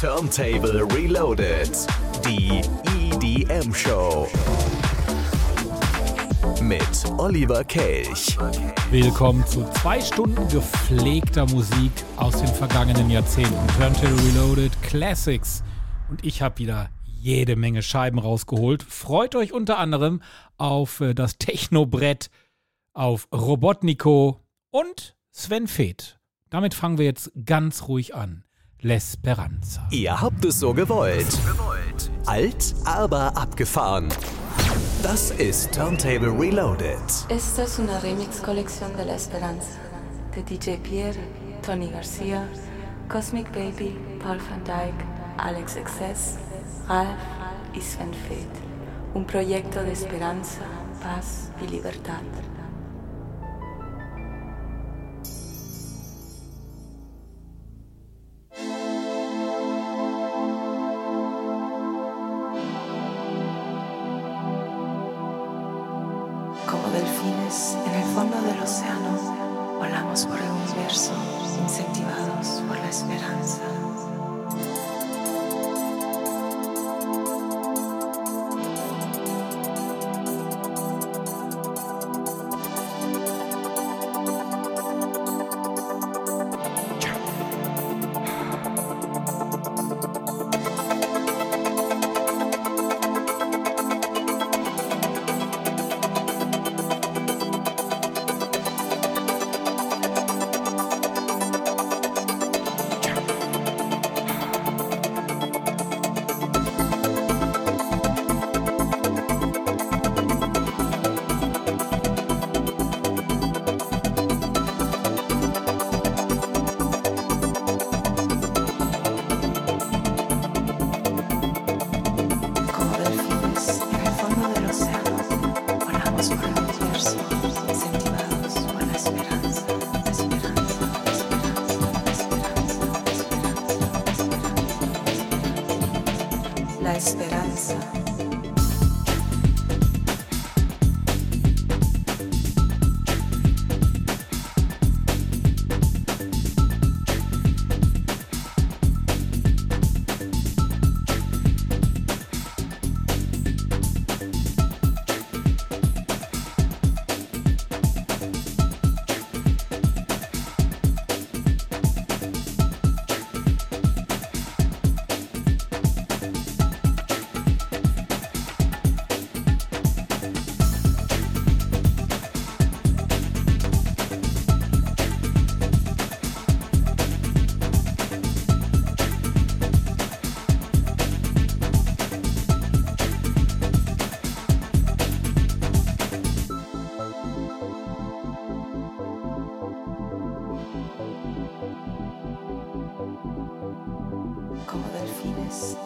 Turntable Reloaded. Die EDM Show. Mit Oliver Kelch. Willkommen zu zwei Stunden gepflegter Musik aus den vergangenen Jahrzehnten. Turntable Reloaded Classics. Und ich habe wieder jede Menge Scheiben rausgeholt. Freut euch unter anderem auf äh, das Technobrett, auf Robotnico und Sven Feth. Damit fangen wir jetzt ganz ruhig an. L'Esperanza. Ihr habt es so gewollt. Alt, aber abgefahren. Das ist Turntable Reloaded. Esta es una remix colección de La Esperanza de DJ Pierre, Tony Garcia, Cosmic Baby, Paul van Dyke, Alex XS, Ralph y Sven Feth. Un proyecto de esperanza, paz y libertad. Volamos por el universo, incentivados por la esperanza.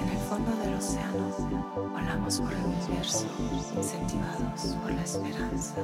En el fondo del océano, volamos por el universo, incentivados por la esperanza.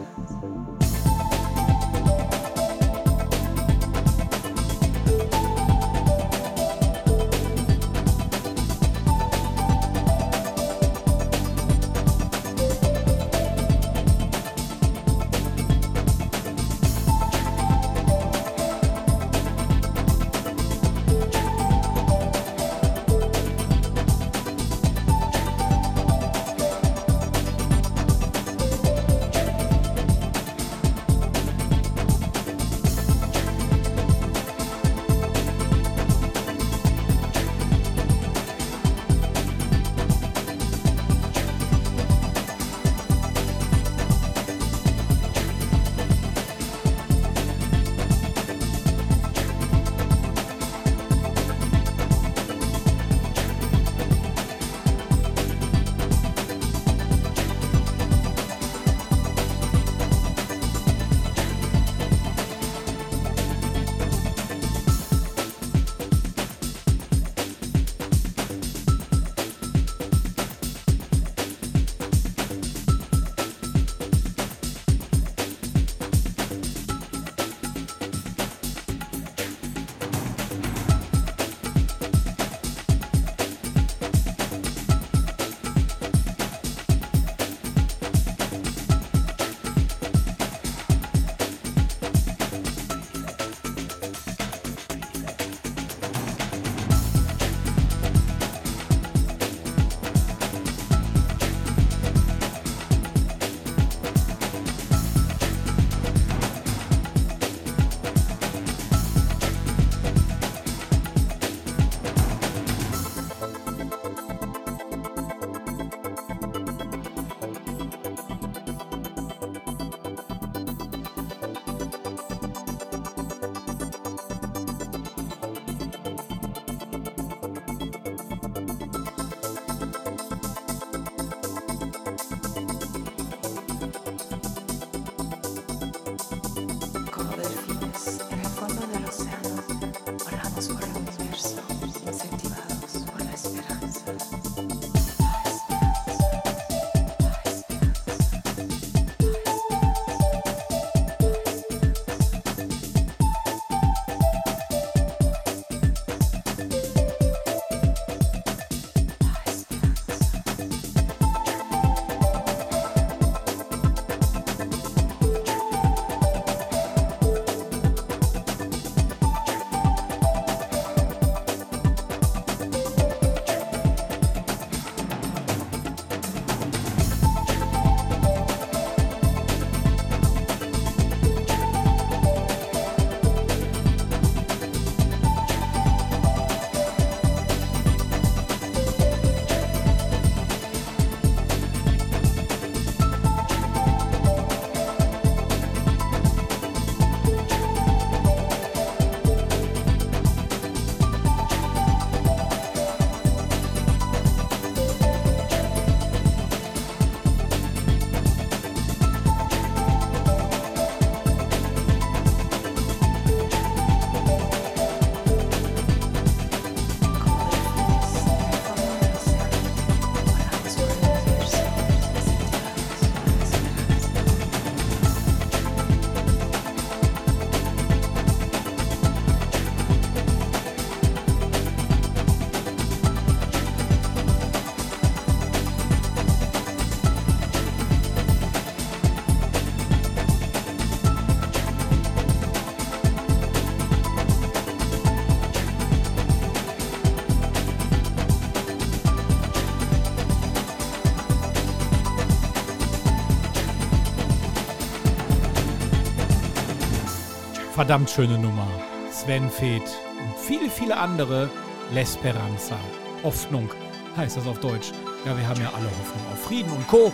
Verdammt schöne Nummer. Sven Feth und viele, viele andere. L'Esperanza. Hoffnung heißt das auf Deutsch. Ja, wir haben ja alle Hoffnung auf Frieden und Co.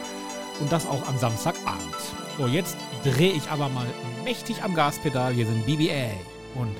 Und das auch am Samstagabend. So, jetzt drehe ich aber mal mächtig am Gaspedal. Hier sind BBA und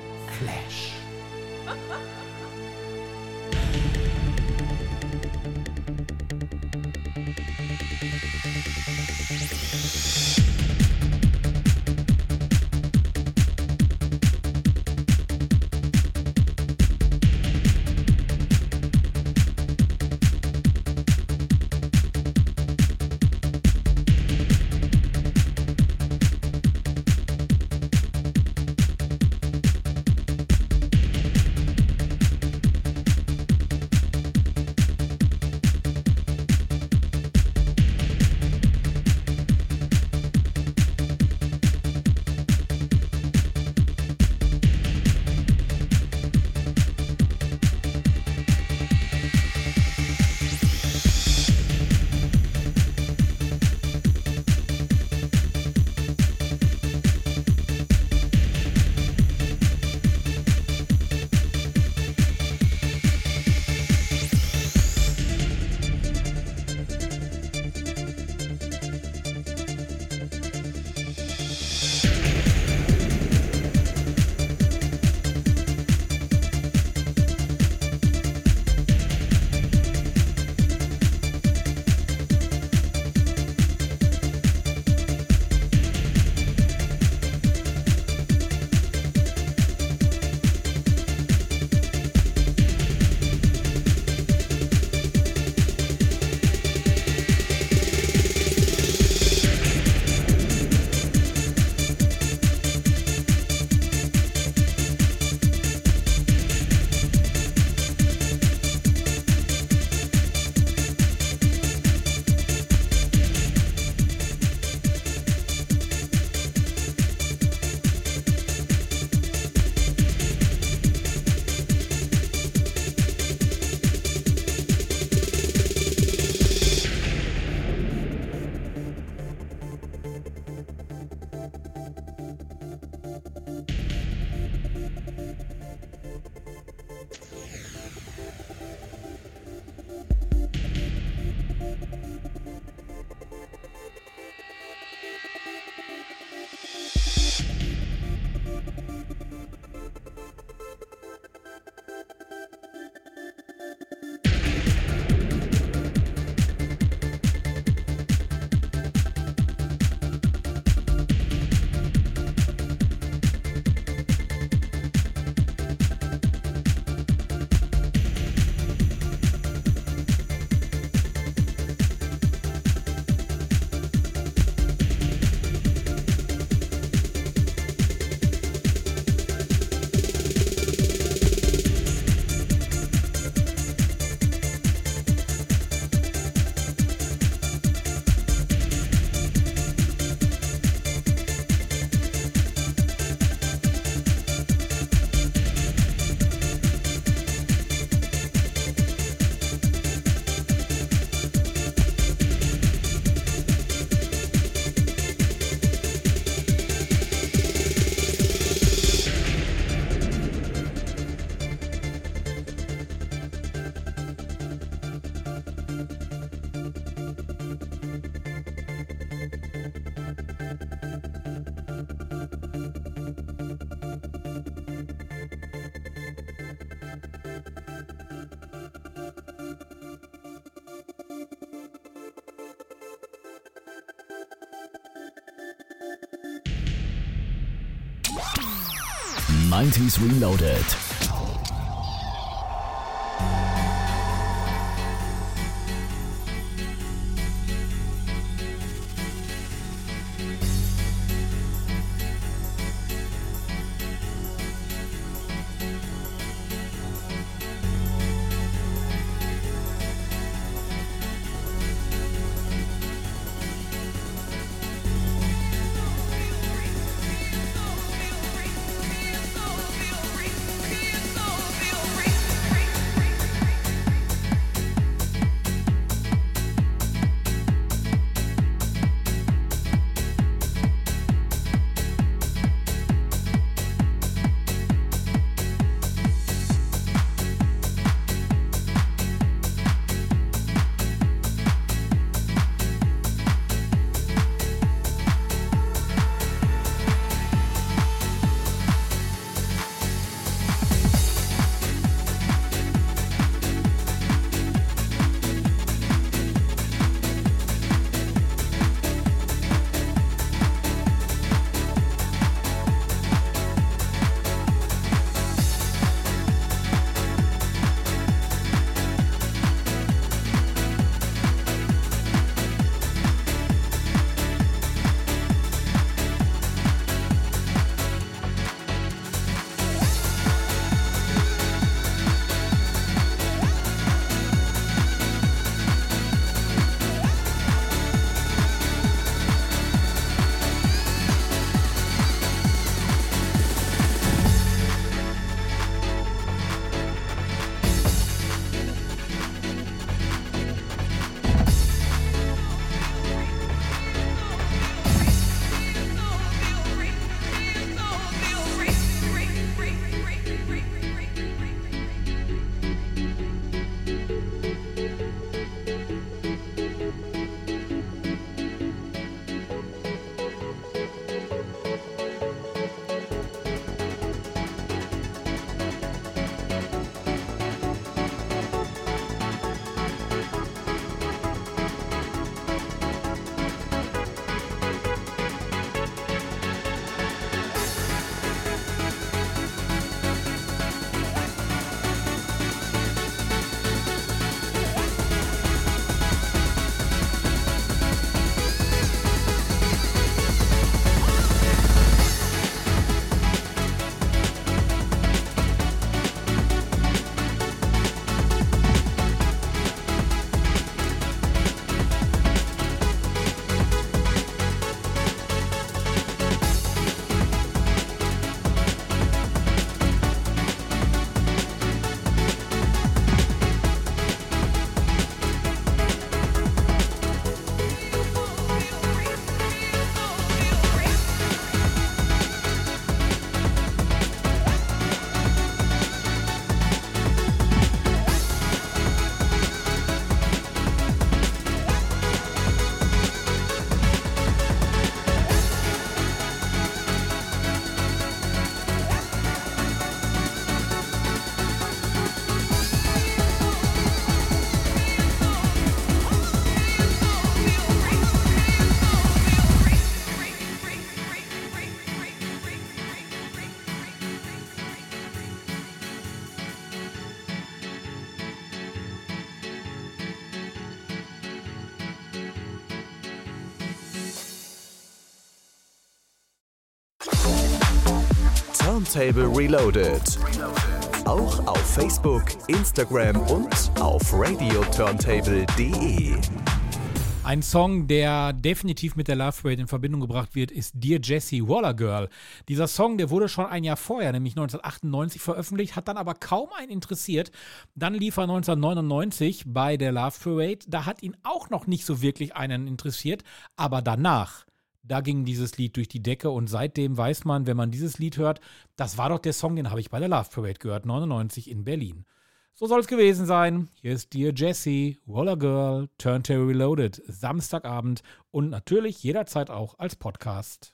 90s Reloaded. Turntable Reloaded. Auch auf Facebook, Instagram und auf radioturntable.de. Ein Song, der definitiv mit der Love Parade in Verbindung gebracht wird, ist Dear Jessie Waller Girl. Dieser Song, der wurde schon ein Jahr vorher, nämlich 1998, veröffentlicht, hat dann aber kaum einen interessiert. Dann lief er 1999 bei der Love Parade. Da hat ihn auch noch nicht so wirklich einen interessiert, aber danach. Da ging dieses Lied durch die Decke und seitdem weiß man, wenn man dieses Lied hört, das war doch der Song, den habe ich bei der Love Parade gehört, 99 in Berlin. So soll es gewesen sein. Hier ist Dear Jessie, Roller Girl, Turntable Reloaded, Samstagabend und natürlich jederzeit auch als Podcast.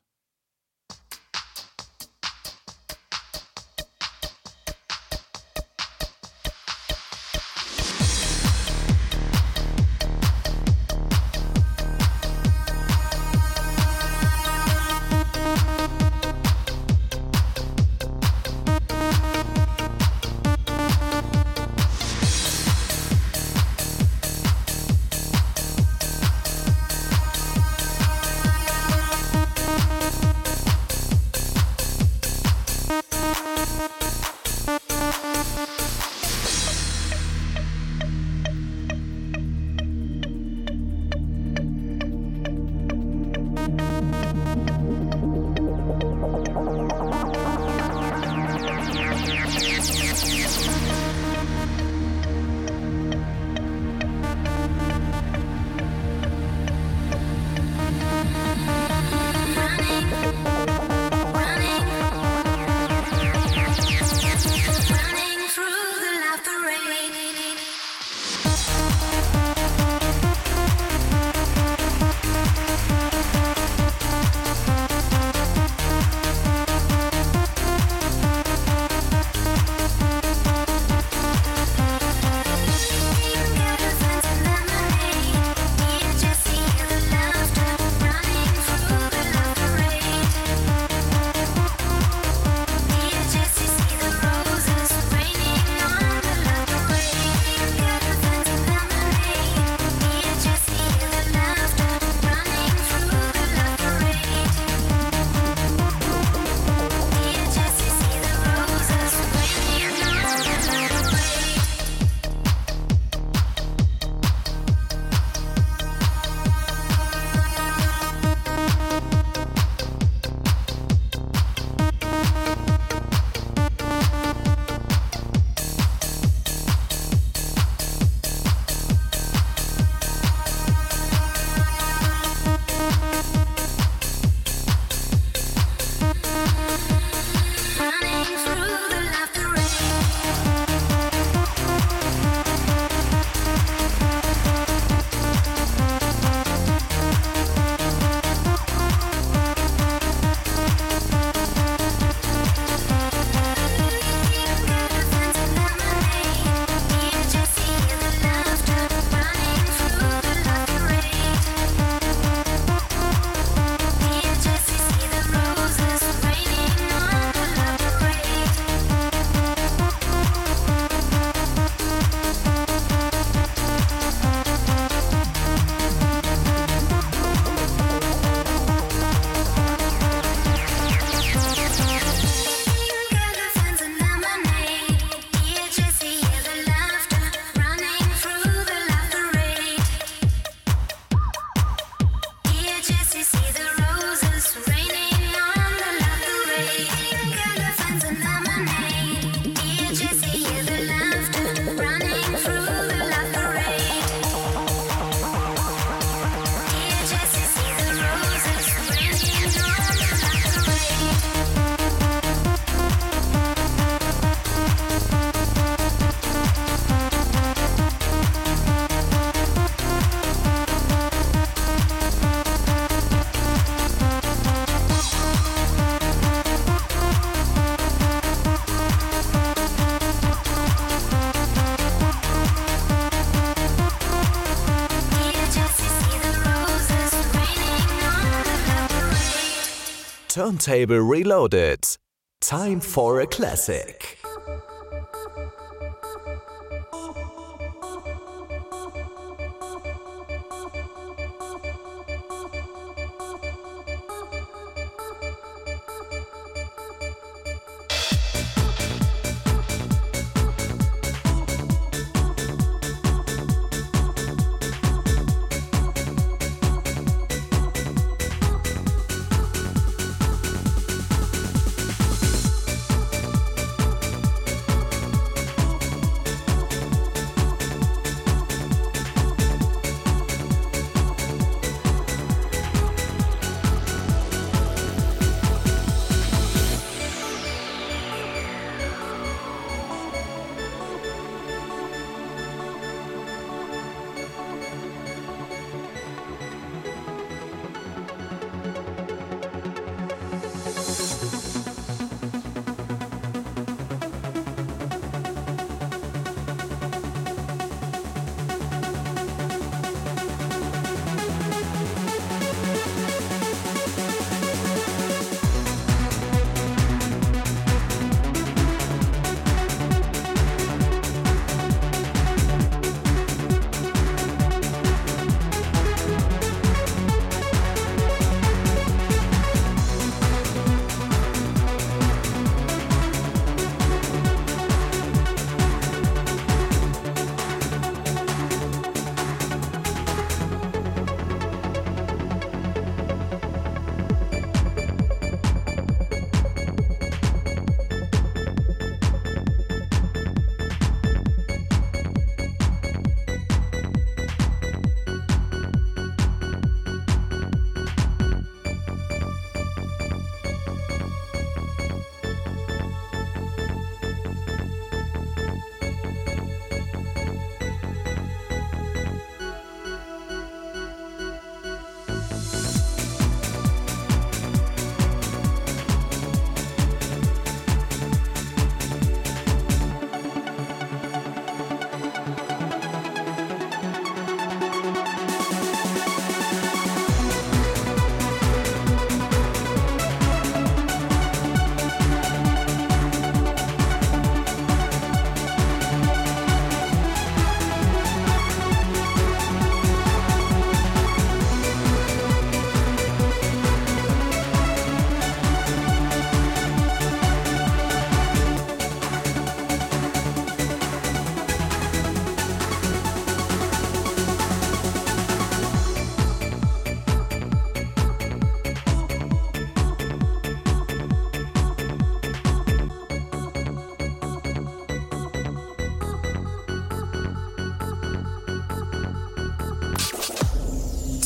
Turntable Reloaded. Time for a classic.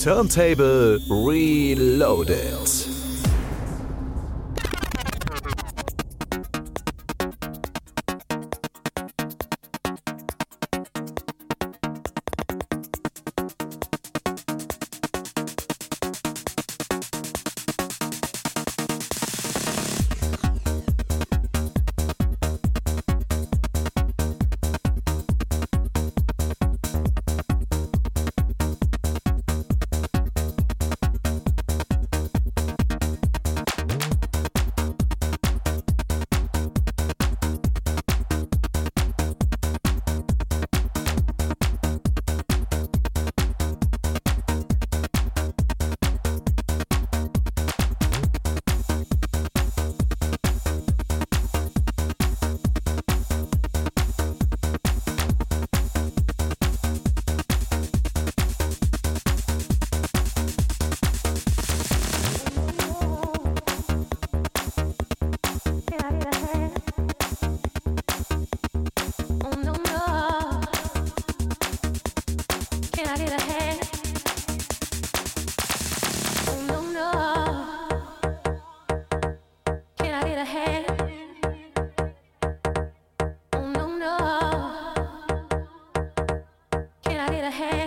Turntable Reloaded. Oh, Can I get a hand?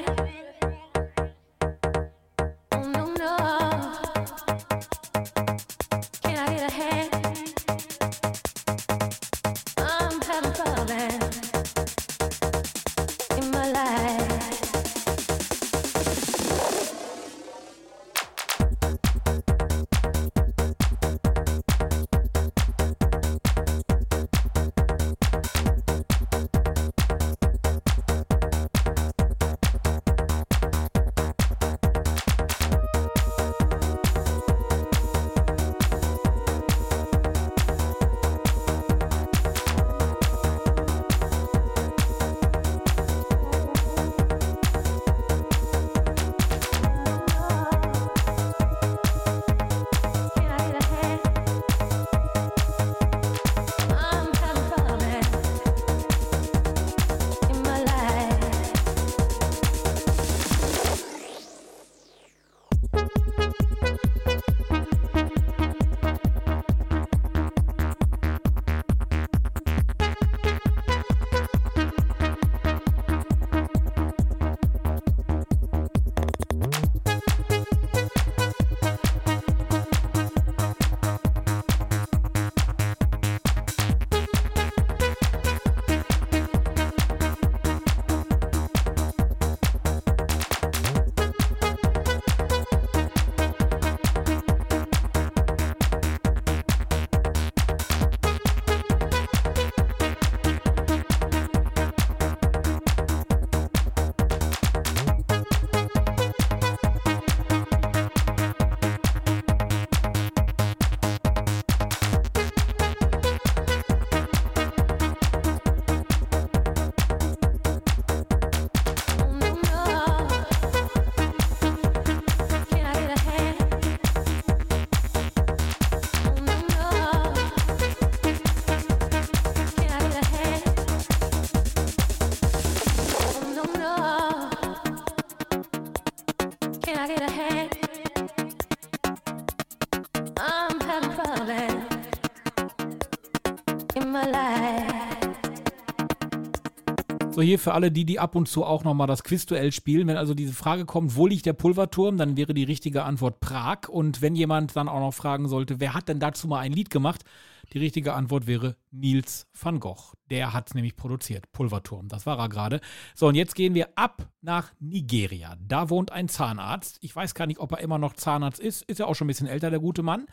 Hier für alle, die, die ab und zu auch nochmal das Quizduell spielen. Wenn also diese Frage kommt, wo liegt der Pulverturm, dann wäre die richtige Antwort Prag. Und wenn jemand dann auch noch fragen sollte, wer hat denn dazu mal ein Lied gemacht? Die richtige Antwort wäre Niels van Gogh. Der hat es nämlich produziert. Pulverturm, das war er gerade. So, und jetzt gehen wir ab nach Nigeria. Da wohnt ein Zahnarzt. Ich weiß gar nicht, ob er immer noch Zahnarzt ist. Ist ja auch schon ein bisschen älter, der gute Mann.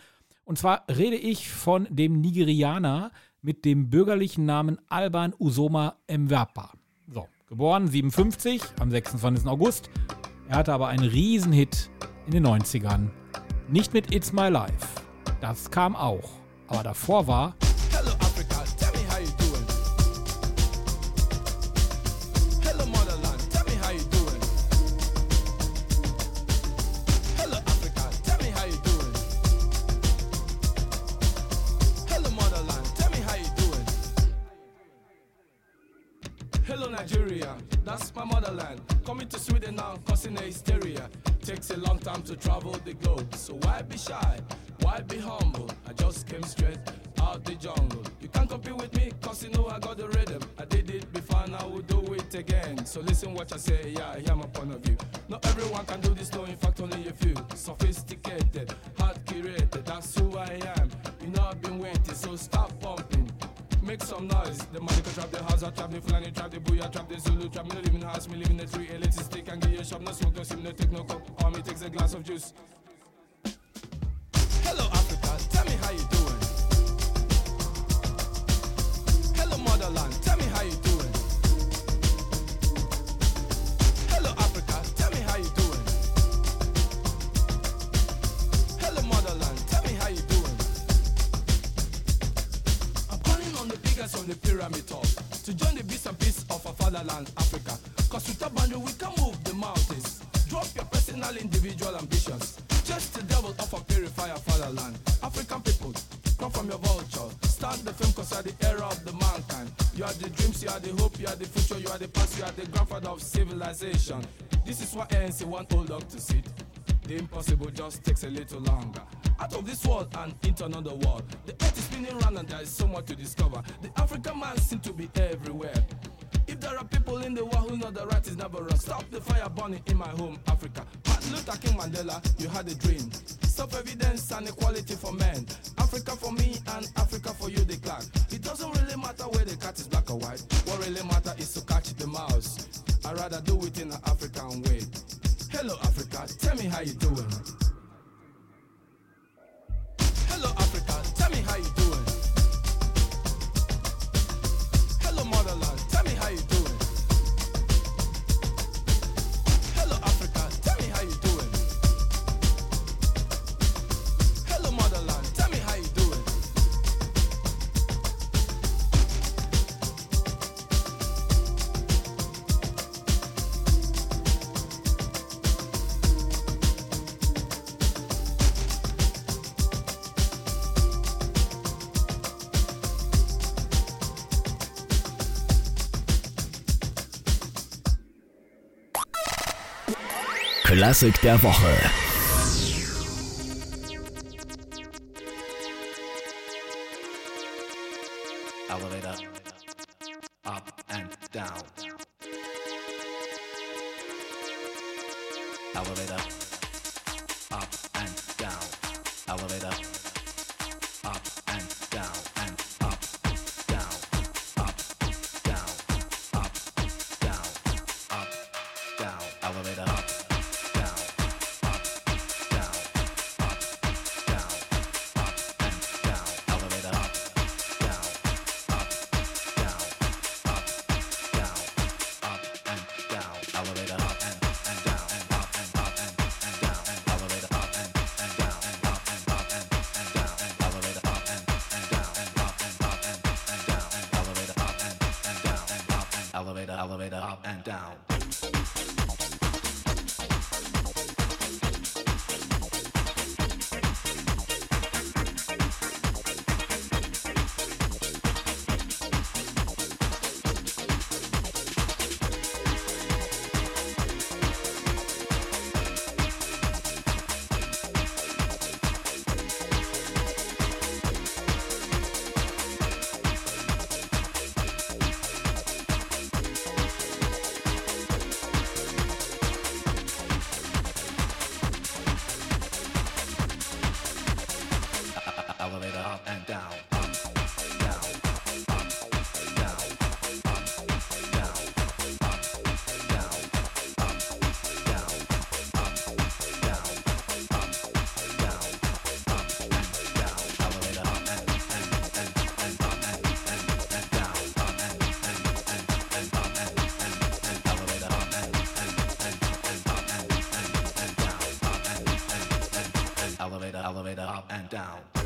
Und zwar rede ich von dem Nigerianer mit dem bürgerlichen Namen Alban Usoma Mwapa. Geboren 57 am 26. August. Er hatte aber einen Riesenhit in den 90ern. Nicht mit It's My Life. Das kam auch. Aber davor war that's my motherland. Coming to Sweden now, causing a hysteria. Takes a long time to travel the globe, so why be shy? Why be humble? I just came straight out the jungle. You can't compete with me, cause you know I got the rhythm. I did it before, and I will do it again. So listen what I say, yeah, I hear my point of view. Not everyone can do this, no, in fact, only a few. Sophisticated, hard curated, that's who I am. You know I've been waiting, so stop pumping. Make some noise. The money can trap, the Hausa trap, the Fulani trap, the Booyah trap, the Zulu trap. Me no live in the house, me live in the tree. Elitist stick and give you a shop. No smoke, no sim, no take no cup. All me takes a glass of juice. Hello Africa, tell me how you doing. Hello motherland, tell me how you doing. On the pyramid top to join the beast and peace of our fatherland, Africa. Cause with a boundary we can move the mountains. Drop your personal individual ambitions. Just the devil of a purifier fatherland. African people, come from your vulture. Start the film cause you are the era of the mankind. You are the dreams, you are the hope, you are the future, you are the past, you are the grandfather of civilization. This is what ANC want old dog to sit. The impossible just takes a little longer. Out of this world and into another world. The earth is spinning round and there is so much to discover. The African man seems to be everywhere. If there are people in the world who know the right is never wrong, stop the fire burning in my home, Africa. Martin Luther King Mandela, you had a dream. Self evidence and equality for men. Africa for me and Africa for you, the clan. It doesn't really matter where the cat is black or white. What really matters is to catch the mouse. I'd rather do it in an African way. Hello, Africa, tell me how you doing. Hello, Africa, tell me how you doing. Klassik der Woche. Down. Down.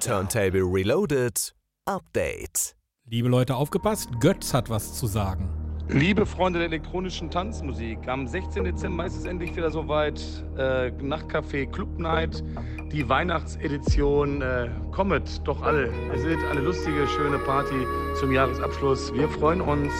Turntable Reloaded Update. Liebe Leute, aufgepasst, Götz hat was zu sagen. Liebe Freunde der elektronischen Tanzmusik, am 16. Dezember ist es endlich wieder soweit. Äh, Nachtcafé Club Night, die Weihnachtsedition. Äh, kommet doch alle. Es wird eine lustige, schöne Party zum Jahresabschluss. Wir freuen uns.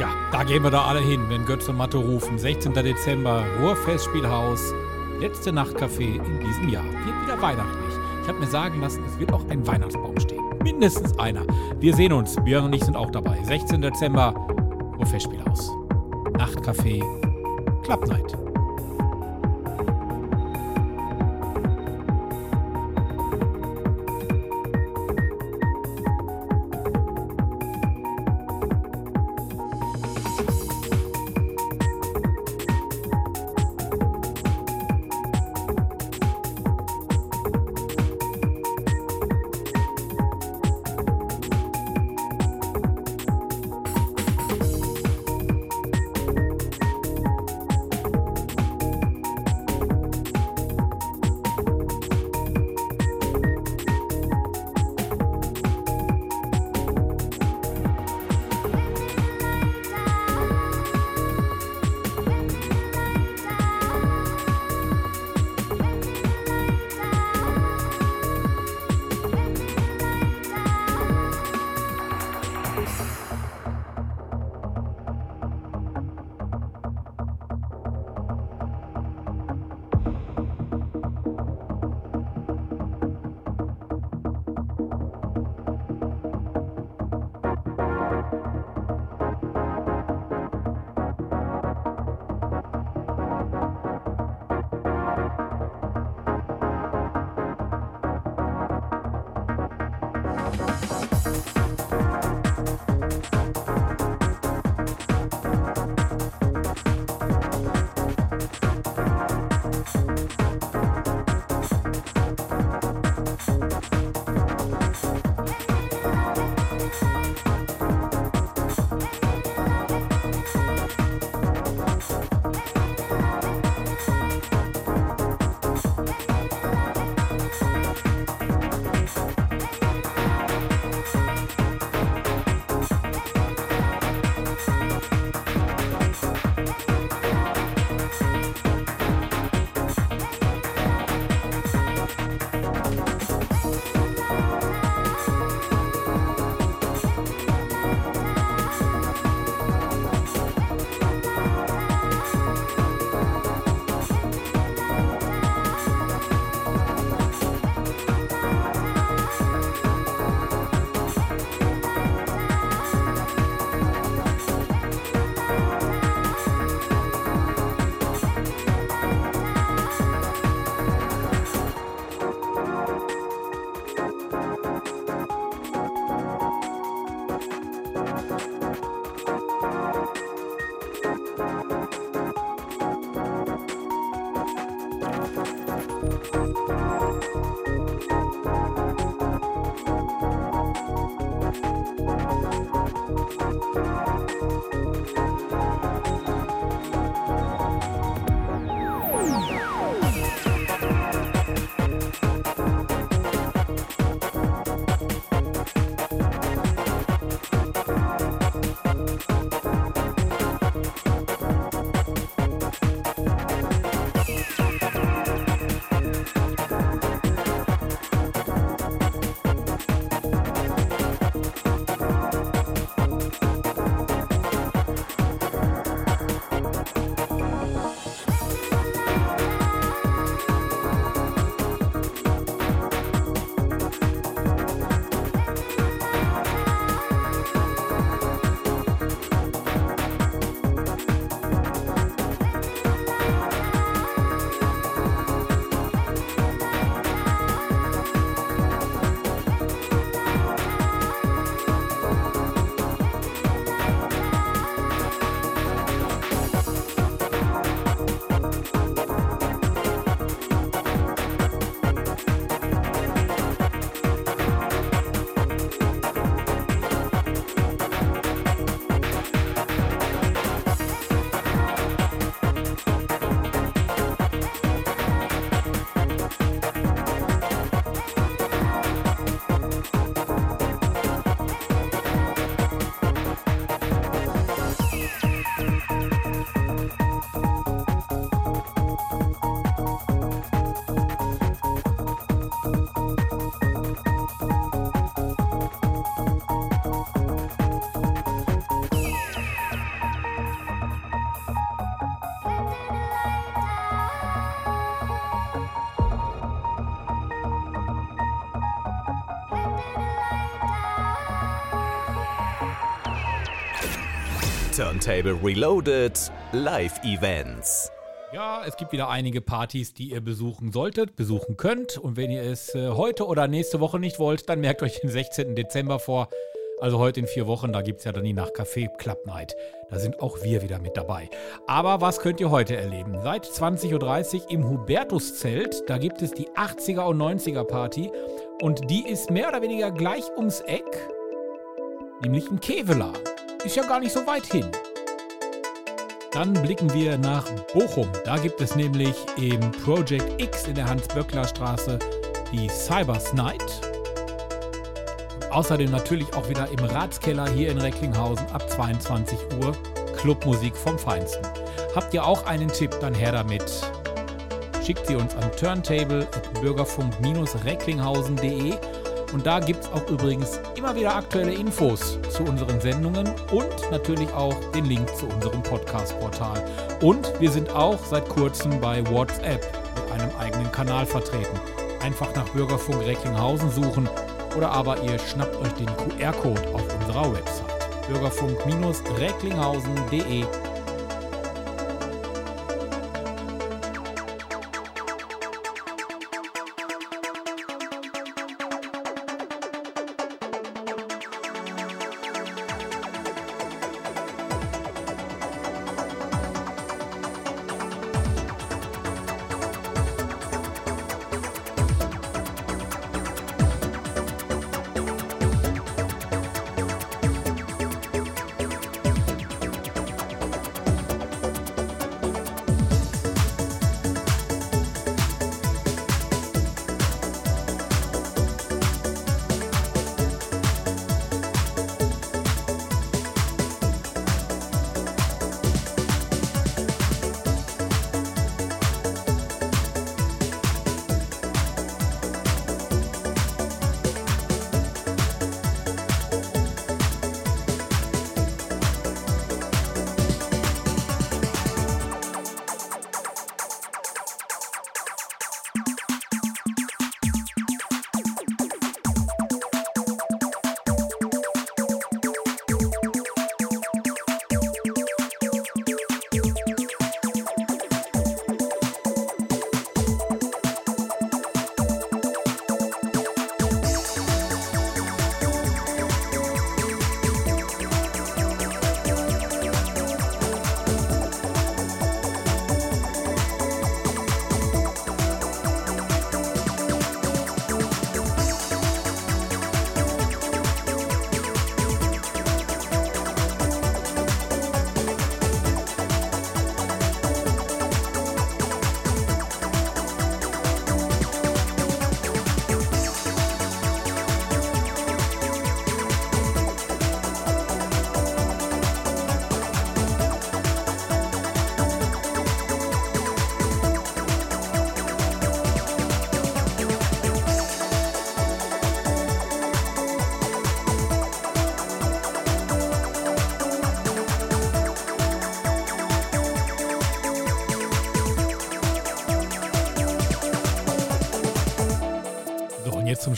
Ja, da gehen wir da alle hin, wenn Götz und Mathe rufen. 16. Dezember, Ruhrfestspielhaus, letzte Nachtcafé in diesem Jahr. Wird wieder weihnachtlich. Ich habe mir sagen lassen, es wird auch ein Weihnachtsbaum stehen. Mindestens einer. Wir sehen uns. Björn und ich sind auch dabei. 16. Dezember, Ruhrfestspielhaus. Nachtcafé, Club Night. Turntable Reloaded Live Events. Ja, es gibt wieder einige Partys, die ihr besuchen solltet, besuchen könnt. Und wenn ihr es äh, heute oder nächste Woche nicht wollt, dann merkt euch den 16. Dezember vor. Also heute in vier Wochen, da gibt es ja dann die Nachtcafé Club Night. Da sind auch wir wieder mit dabei. Aber was könnt ihr heute erleben? Seit 20.30 Uhr im Hubertuszelt, da gibt es die 80er und 90er Party. Und die ist mehr oder weniger gleich ums Eck, nämlich in Kevela. Ist ja gar nicht so weit hin. Dann blicken wir nach Bochum. Da gibt es nämlich im Project X in der Hans-Böckler-Straße die Cybers Night. Außerdem natürlich auch wieder im Ratskeller hier in Recklinghausen ab 22 Uhr Clubmusik vom Feinsten. Habt ihr auch einen Tipp, dann her damit. Schickt sie uns an turntable.bürgerfunk-recklinghausen.de und da gibt es auch übrigens immer wieder aktuelle Infos zu unseren Sendungen und natürlich auch den Link zu unserem Podcast-Portal. Und wir sind auch seit kurzem bei WhatsApp mit einem eigenen Kanal vertreten. Einfach nach Bürgerfunk Recklinghausen suchen oder aber ihr schnappt euch den QR-Code auf unserer Website bürgerfunk-recklinghausen.de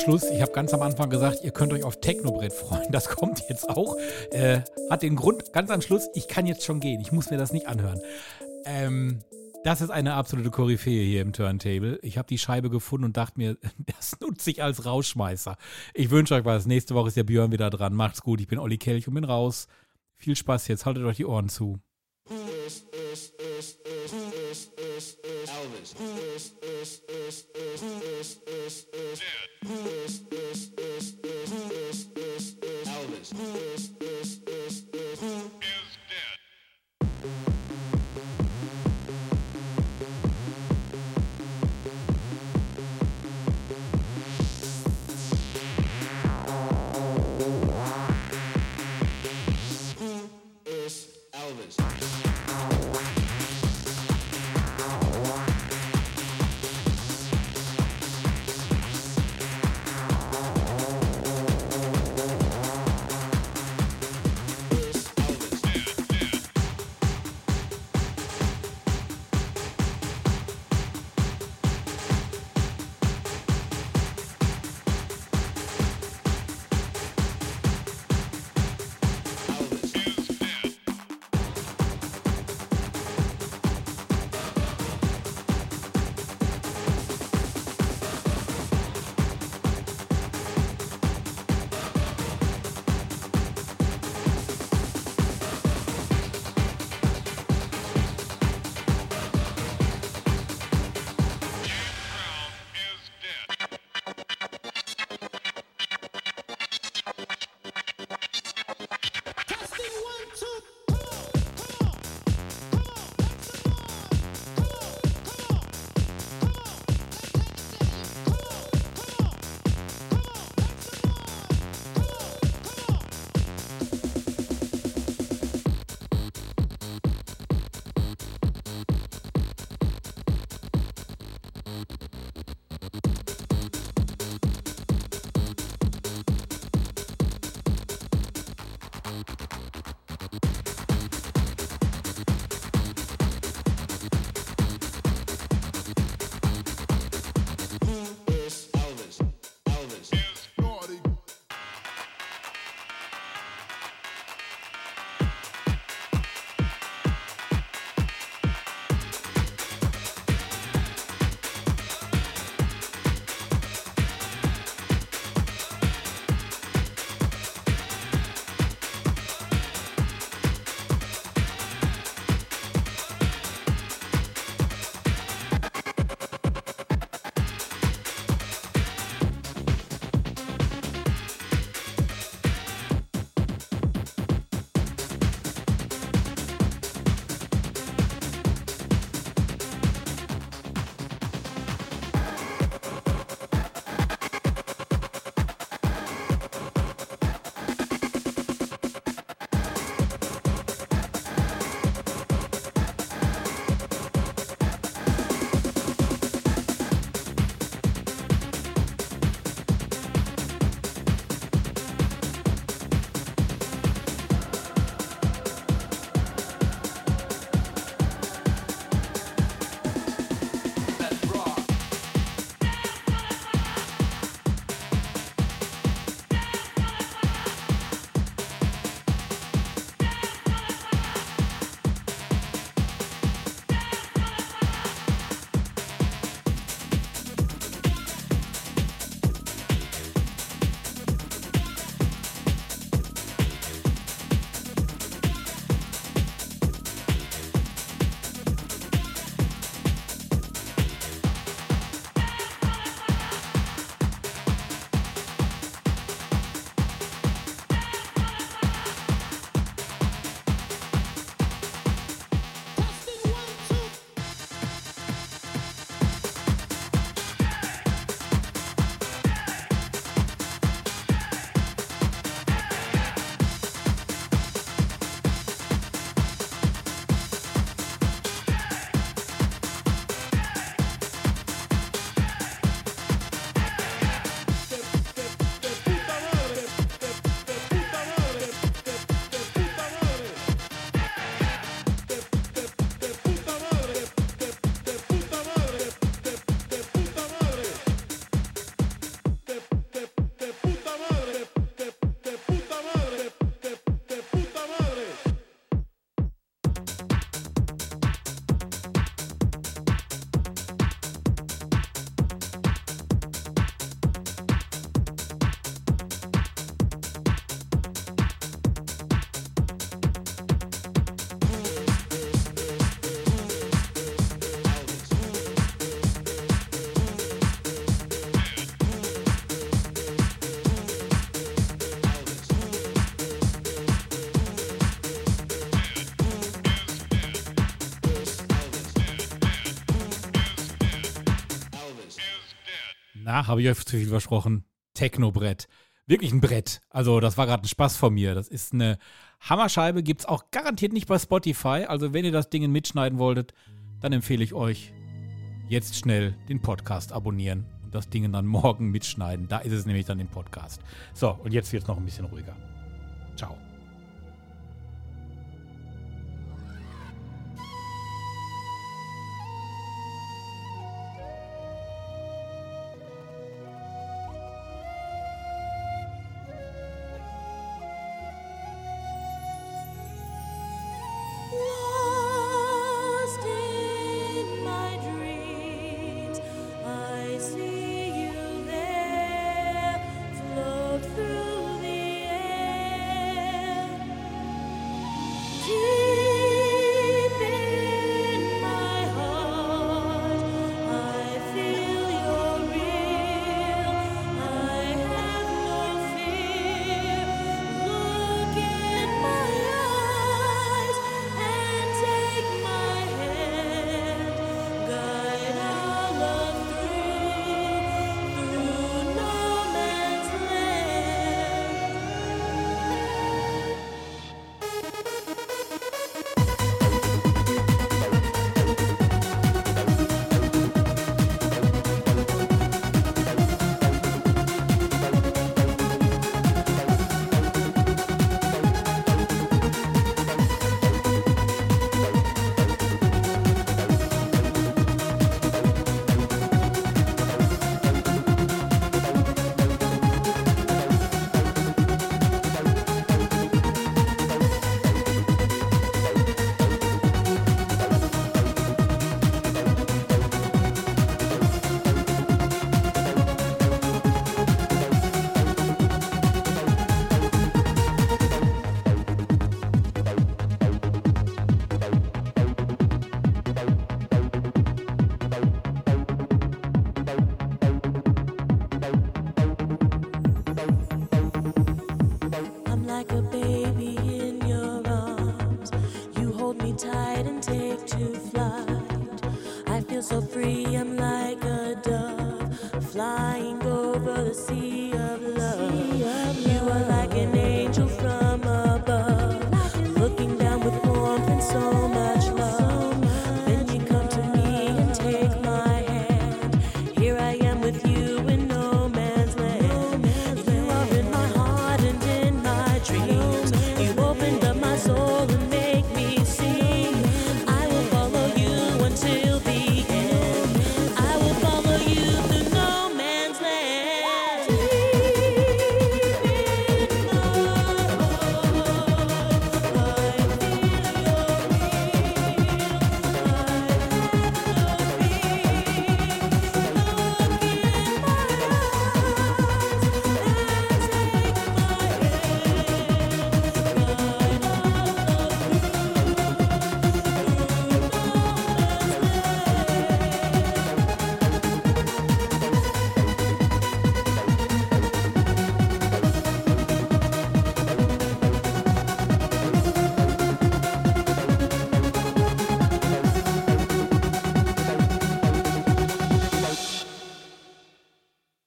Schluss. Ich habe ganz am Anfang gesagt, ihr könnt euch auf Technobrett freuen. Das kommt jetzt auch. Äh, hat den Grund, ganz am Schluss, ich kann jetzt schon gehen. Ich muss mir das nicht anhören. Ähm, das ist eine absolute Koryphäe hier im Turntable. Ich habe die Scheibe gefunden und dachte mir, das nutze ich als Rausschmeißer. Ich wünsche euch was. Nächste Woche ist der Björn wieder dran. Macht's gut. Ich bin Olli Kelch und bin raus. Viel Spaß jetzt. Haltet euch die Ohren zu. Elvis. Elvis. Habe ich euch zu viel versprochen. Techno-Brett. Wirklich ein Brett. Also, das war gerade ein Spaß von mir. Das ist eine Hammerscheibe, gibt es auch garantiert nicht bei Spotify. Also, wenn ihr das Ding mitschneiden wolltet, dann empfehle ich euch, jetzt schnell den Podcast abonnieren und das Ding dann morgen mitschneiden. Da ist es nämlich dann im Podcast. So, und jetzt wird es noch ein bisschen ruhiger. Ciao.